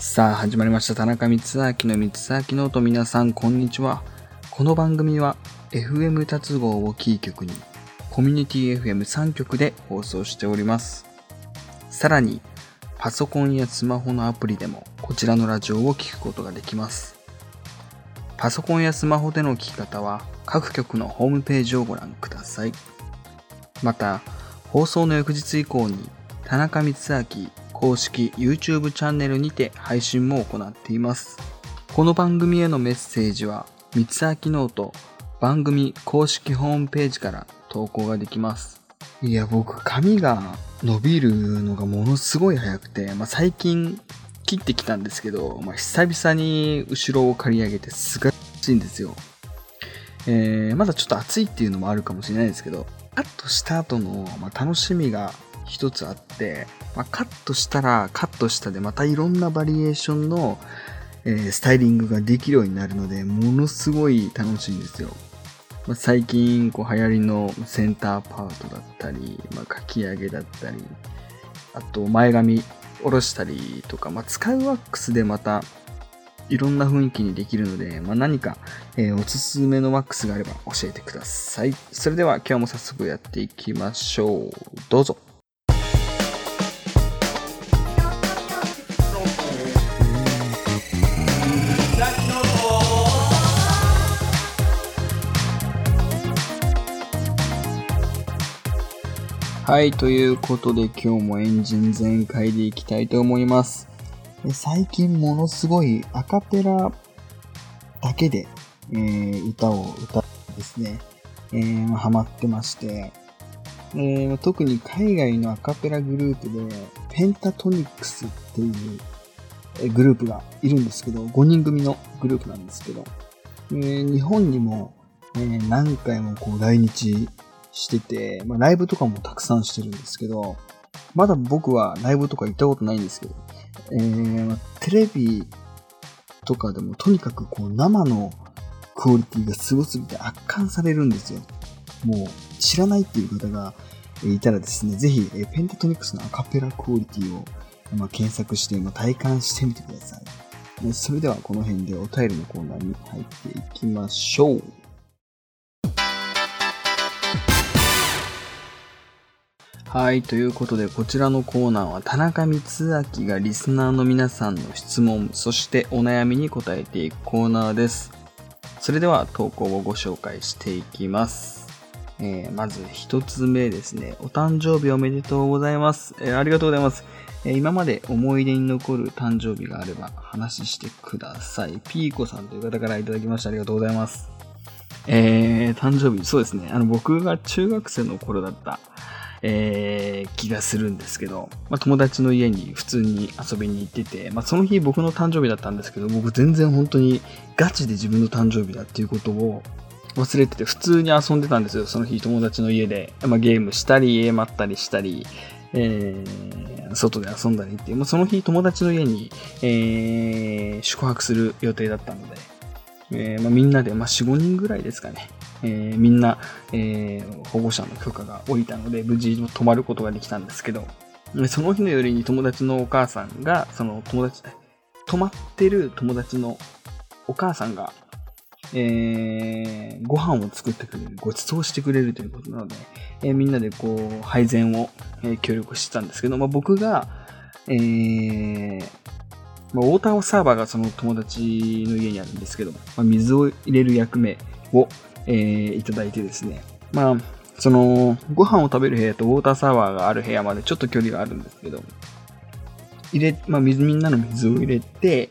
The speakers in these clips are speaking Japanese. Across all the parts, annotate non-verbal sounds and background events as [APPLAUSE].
さあ始まりました。田中光明の光秋ノート皆さんこんにちは。この番組は FM 達合をキー局にコミュニティ FM3 局で放送しております。さらにパソコンやスマホのアプリでもこちらのラジオを聴くことができます。パソコンやスマホでの聞き方は各局のホームページをご覧ください。また放送の翌日以降に田中光明公式 YouTube チャンネルにて配信も行っています。この番組へのメッセージは、三つ明ノート番組公式ホームページから投稿ができます。いや、僕、髪が伸びるのがものすごい早くて、まあ、最近切ってきたんですけど、まあ、久々に後ろを刈り上げてすがしいんですよ。えー、まだちょっと暑いっていうのもあるかもしれないですけど、カットした後の、まあ、楽しみが一つあって、まあ、カットしたらカットしたでまたいろんなバリエーションの、えースタイリングができるようになるのでものすごい楽しいんですよ。まあ、最近こう流行りのセンターパートだったり、まあ、かき上げだったりあと前髪下ろしたりとか、まあ、使うワックスでまたいろんな雰囲気にできるので、まあ、何か、えーおすすめのワックスがあれば教えてください。それでは今日も早速やっていきましょう。どうぞ。はい、ということで今日もエンジン全開でいきたいと思います。最近ものすごいアカペラだけで、えー歌を歌ってですね、えーハマってまして、えー特に海外のアカペラグループでペンタトニックスっていうグループがいるんですけど、5人組のグループなんですけど、えー日本にも、えー何回もこう来日してて、まあ、ライブとかもたくさんしてるんですけど、まだ僕はライブとか行ったことないんですけど、えーテレビとかでもとにかくこう生のクオリティがすごすぎて圧巻されるんですよ。もう知らないっていう方がいたらですね、ぜひえペンタトニックスのアカペラクオリティをま検索してま体感してみてください。それではこの辺でお便りのコーナーに入っていきましょう。はい、ということでこちらのコーナーは田中光明がリスナーの皆さんの質問、そしてお悩みに答えていくコーナーです。それでは投稿をご紹介していきます。えーまず一つ目ですね。お誕生日おめでとうございます。えーありがとうございます。えー今まで思い出に残る誕生日があれば話してください。ピーコさんという方からいただきました。ありがとうございます。えー、誕生日、そうですね。あの、僕が中学生の頃だった、えー気がするんですけど、まあ、友達の家に普通に遊びに行ってて、まあ、その日僕の誕生日だったんですけど、僕全然本当にガチで自分の誕生日だっていうことを忘れてて、普通に遊んでたんですよ。その日友達の家で、まあ、ゲームしたり、家まったりしたり、えー外で遊んだりっていう、まあ、その日友達の家に、えー宿泊する予定だったので、えーまあ、みんなで、まあ、4、5人ぐらいですかね。えーみんな、えー保護者の許可が下りたので、無事泊まることができたんですけど、その日の夜に友達のお母さんが、その友達、泊まってる友達のお母さんが、えーご飯を作ってくれる、ご馳走してくれるということなので、えーみんなでこう、配膳を、えー協力してたんですけど、まあ、僕が、えーまあ、ウォーターサーバーがその友達の家にあるんですけど、まあ、水を入れる役目を、えーいただいてですね、まあ、その、ご飯を食べる部屋とウォーターサーバーがある部屋までちょっと距離があるんですけど、入れ、まあ、水、みんなの水を入れて、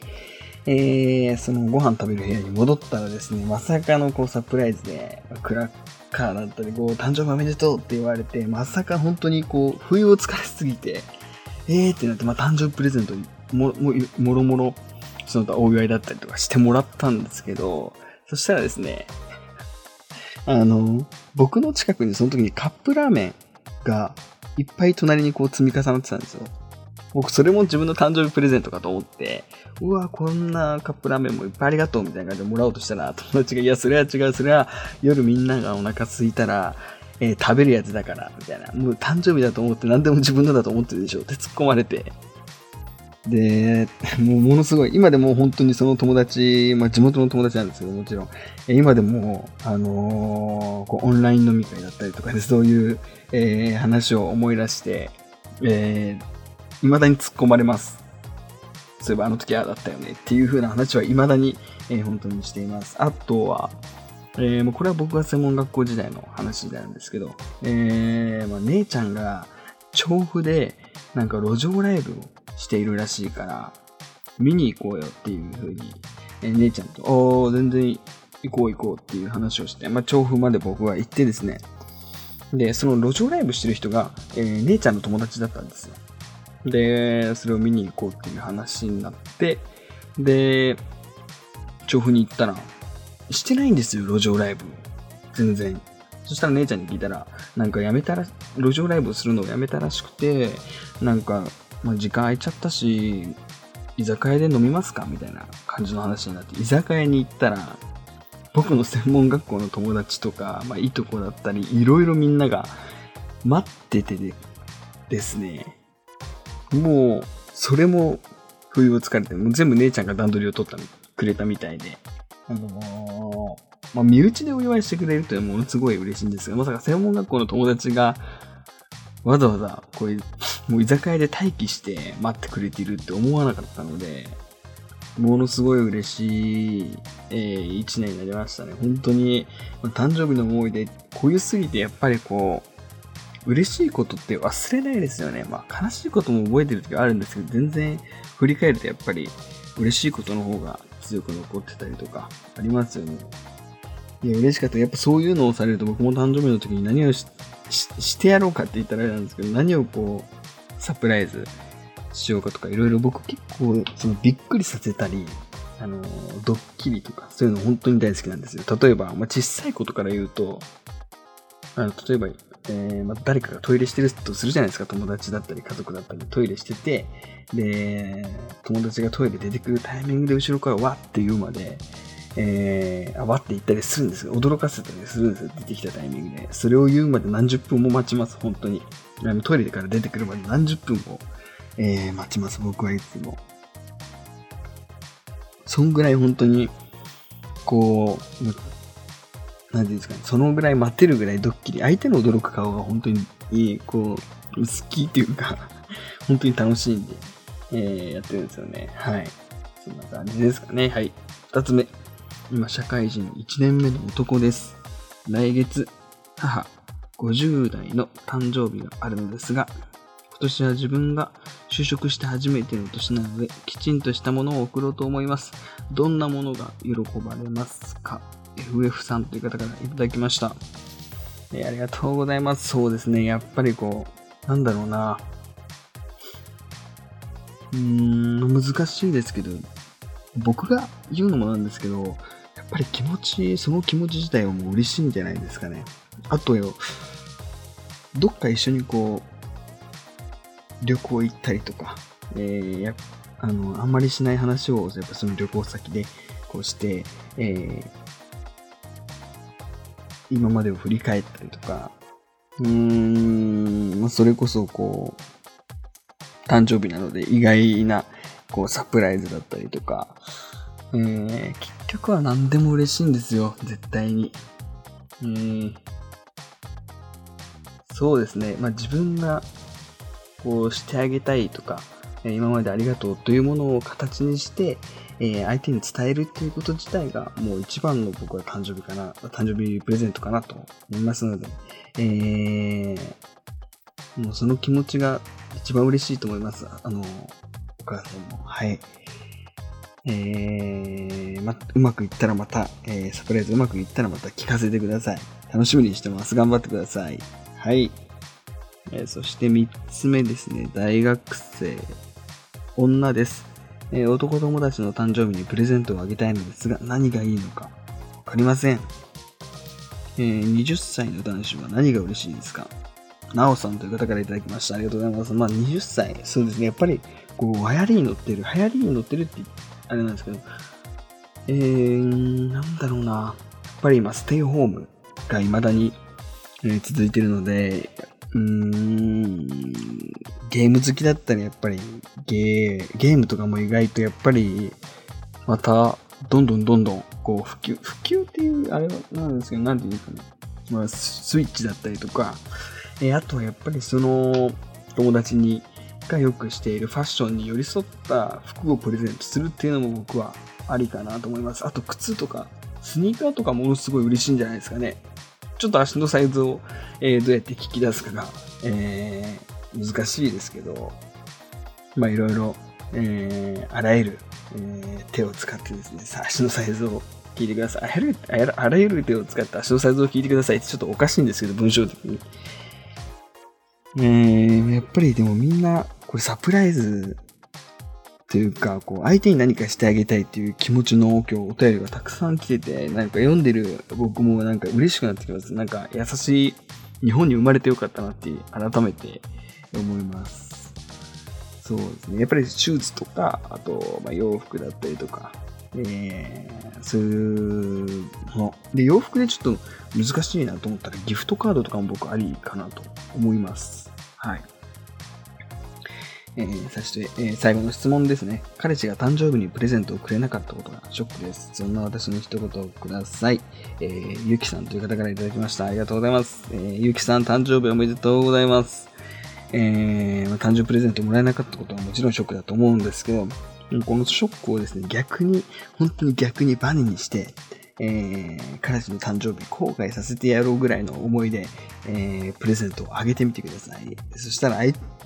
えーそのご飯食べる部屋に戻ったらですね、まさかのこうサプライズで、クラッカーだったり、こう、誕生日おめでとうって言われて、まさか本当にこう、不意をつかれすぎて、えーってなって、まあ、誕生日プレゼントも、も、もろもろ、その他お祝いだったりとかしてもらったんですけど、そしたらですね、あの、僕の近くにその時にカップラーメンがいっぱい隣にこう積み重なってたんですよ。僕それも自分の誕生日プレゼントかと思って、うわ、こんなカップラーメンもいっぱいありがとうみたいな感じでもらおうとしたら、友達が、いや、それは違う、それは夜みんながお腹空いたら、えー食べるやつだから、みたいな。もう誕生日だと思って何でも自分のだと思ってるでしょって突っ込まれて。で、もうものすごい、今でも本当にその友達、まあ地元の友達なんですけど、もちろん、今でも、あのー、こうオンライン飲み会だったりとかで、そういう、えー、話を思い出して、えー、未だに突っ込まれます。そういえばあの時ああだったよねっていう風な話は未だに、えー、本当にしています。あとは、えー、もうこれは僕が専門学校時代の話になるんですけど、えー、まあ、姉ちゃんが調布でなんか路上ライブをしているらしいから、見に行こうよっていう風に、え、姉ちゃんと、おー、全然行こう行こうっていう話をして、まあ、調布まで僕は行ってですね、で、その路上ライブしてる人が、えー、姉ちゃんの友達だったんですよ。で、それを見に行こうっていう話になって、で、調布に行ったら、してないんですよ、路上ライブ。全然。そしたら姉ちゃんに聞いたら、なんかやめたら、路上ライブするのをやめたらしくて、なんか、まあ、時間空いちゃったし、居酒屋で飲みますかみたいな感じの話になって、居酒屋に行ったら、僕の専門学校の友達とか、まあ、いとこだったり、いろいろみんなが待っててでですね、もう、それも、不意をつかれて、もう全部姉ちゃんが段取りを取った、くれたみたいで、あのー、まあ、身内でお祝いしてくれるというのはものすごい嬉しいんですが、まさか専門学校の友達が、わざわざ、こういう、もう居酒屋で待機して待ってくれているって思わなかったので、ものすごい嬉しい、えー、一年になりましたね。本当に、まあ、誕生日の思い出、こういうすぎてやっぱりこう、嬉しいことって忘れないですよね。まあ悲しいことも覚えてる時はあるんですけど、全然振り返るとやっぱり嬉しいことの方が強く残ってたりとかありますよね。いや、嬉しかった。やっぱそういうのをされると僕も誕生日の時に何をしてやろうかって言ったらあれなんですけど、何をこう、サプライズしようかとか、いろいろ僕結構、そのびっくりさせたり、あの、ドッキリとか、そういうの本当に大好きなんですよ。例えば、まあ、小さいことから言うと、あの、例えば、えー、まあ、誰かがトイレしてるとするじゃないですか。友達だったり家族だったりトイレしてて、で、友達がトイレ出てくるタイミングで後ろからわって言うまで、えー、あわって言ったりするんですよ。驚かせたりするんですよ。出てきたタイミングで。それを言うまで何十分も待ちます。本当に。あのトイレから出てくるまで何十分も、えー、待ちます。僕はいつも。そんぐらい本当に、こう、なんていうんですかね、そのぐらい待てるぐらいドッキリ、相手の驚く顔が本当にいい、こう、好きっていうか [LAUGHS] 本当に楽しいんで、えー、やってるんですよね。はい。そんな感じですかね。はい。二つ目。今、社会人1年目の男です。来月、母、50代の誕生日があるのですが、今年は自分が就職して初めての年なので、きちんとしたものを送ろうと思います。どんなものが喜ばれますか？FF さんという方からいただきました。ありがとうございます。そうですね。やっぱりこう、なんだろうな。うーん、難しいですけど、僕が言うのもなんですけど、ぱり気持ち、その気持ち自体はもう嬉しいんじゃないですかね。あとよ、どっか一緒にこう、旅行行ったりとか、えー、やあの、あんまりしない話を、やっぱその旅行先で、こうして、えー、今までを振り返ったりとか、うーん、それこそこう、誕生日なので意外なこうサプライズだったりとか、えー、結局は何でも嬉しいんですよ、絶対に。えー、そうですね、まあ自分がこうしてあげたいとか、今までありがとうというものを形にして、えー、相手に伝えるっていうこと自体がもう一番の僕は誕生日かな、誕生日プレゼントかなと思いますので、えー、もうその気持ちが一番嬉しいと思います。あの、お母さんも。はい。えー、ま、うまくいったらまた、えー、サプライズうまくいったらまた聞かせてください。楽しみにしてます。頑張ってください。はい。えー、そして3つ目ですね。大学生。女です。えー、男友達の誕生日にプレゼントをあげたいのですが、何がいいのかわかりません。えー、20歳の男子は何が嬉しいですか？なおさんという方からいただきました。ありがとうございます。まあ、20歳、そうですね。やっぱり、こう、流行りに乗ってる、流行りに乗ってるって、あれなんですけど、えー、なんだろうな。やっぱり今、ステイホームが未だに、えー、続いてるので、うーん、ゲーム好きだったらやっぱりゲー、ゲームとかも意外とやっぱり、また、どんどんどんどん、こう、普及、普及っていう、あれはなんですけど、なんていうかね、まあ、スイッチだったりとか、えあとはやっぱりその、友達に、がよくしているファッションに寄り添った服をプレゼントするっていうのも僕はありかなと思います。あと靴とか、スニーカーとかものすごい嬉しいんじゃないですかね。ちょっと足のサイズを、えー、どうやって聞き出すかが、えー、難しいですけど、まあいろいろ、えー、あらゆる、えー、手を使ってですね、さ足のサイズを聞いてください。あらゆるあらゆる手を使って足のサイズを聞いてくださいってちょっとおかしいんですけど、文章的に。えー、やっぱりでもみんな、これサプライズというか、こう、相手に何かしてあげたいっていう気持ちの今日お便りがたくさん来てて、なんか読んでる僕もなんか嬉しくなってきます。なんか優しい日本に生まれてよかったなって改めて思います。そうですね。やっぱりシューズとか、あと、ま、洋服だったりとか、えー、そういうもの。で、洋服でちょっと難しいなと思ったらギフトカードとかも僕ありかなと思います。はい。えー、そして、えー、最後の質問ですね。彼氏が誕生日にプレゼントをくれなかったことがショックです。そんな私の一言をください。えー、ゆきさんという方からいただきました。ありがとうございます。えー、ゆきさん誕生日おめでとうございます。えー、誕生日プレゼントもらえなかったことはもちろんショックだと思うんですけど、このショックをですね、逆に、本当に逆にバネにして、えー、彼氏の誕生日後悔させてやろうぐらいの思いで、えー、プレゼントをあげてみてください。そしたら、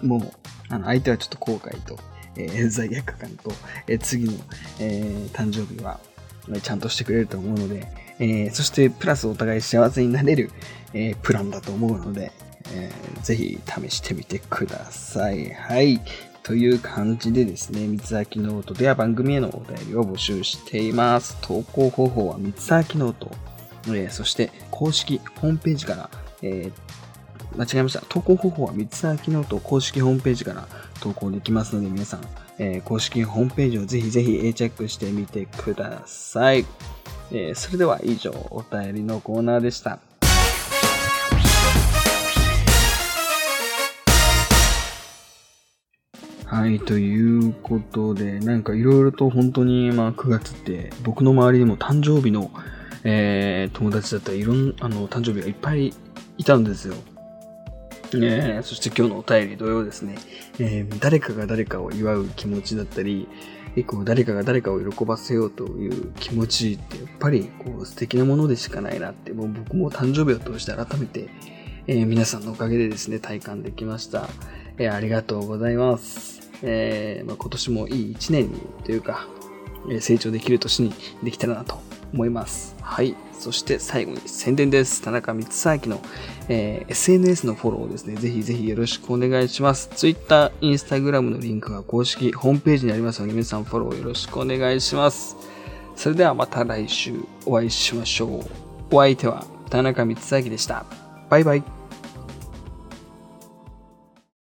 もう、あの、相手はちょっと後悔と、えー、罪悪感と、えー、次の、えー、誕生日は、ちゃんとしてくれると思うので、えー、そしてプラスお互い幸せになれる、えー、プランだと思うので、えー、ぜひ試してみてください。はい。という感じでですね、光秋ノートでは番組へのお便りを募集しています。投稿方法は光秋ノート、えー、そして公式ホームページから、えー、間違えました。投稿方法は三つ秋ノート公式ホームページから投稿できますので、皆さん、えー、公式ホームページをぜひぜひチェックしてみてください。えー、それでは以上、お便りのコーナーでした。はい、ということで、なんかいろいろと本当に、まあ9月って僕の周りでも誕生日の、えー、友達だったり、いろんな、あの、誕生日がいっぱいいたんですよ。えー、そして今日のお便り同様ですね、えー、誰かが誰かを祝う気持ちだったり、結構誰かが誰かを喜ばせようという気持ちってやっぱりこう素敵なものでしかないなって、もう僕も誕生日を通して改めて、えー、皆さんのおかげでですね、体感できました。えー、ありがとうございます。えー、まあ、今年もいい一年にというか、え成長できる年にできたらなと思います。はい。そして最後に宣伝です。田中光明の、えー、SNS のフォローをですね、ぜひぜひよろしくお願いします。Twitter、Instagram のリンクが公式ホームページにありますので、皆さんフォローよろしくお願いします。それではまた来週お会いしましょう。お相手は田中光明でした。バイバイ。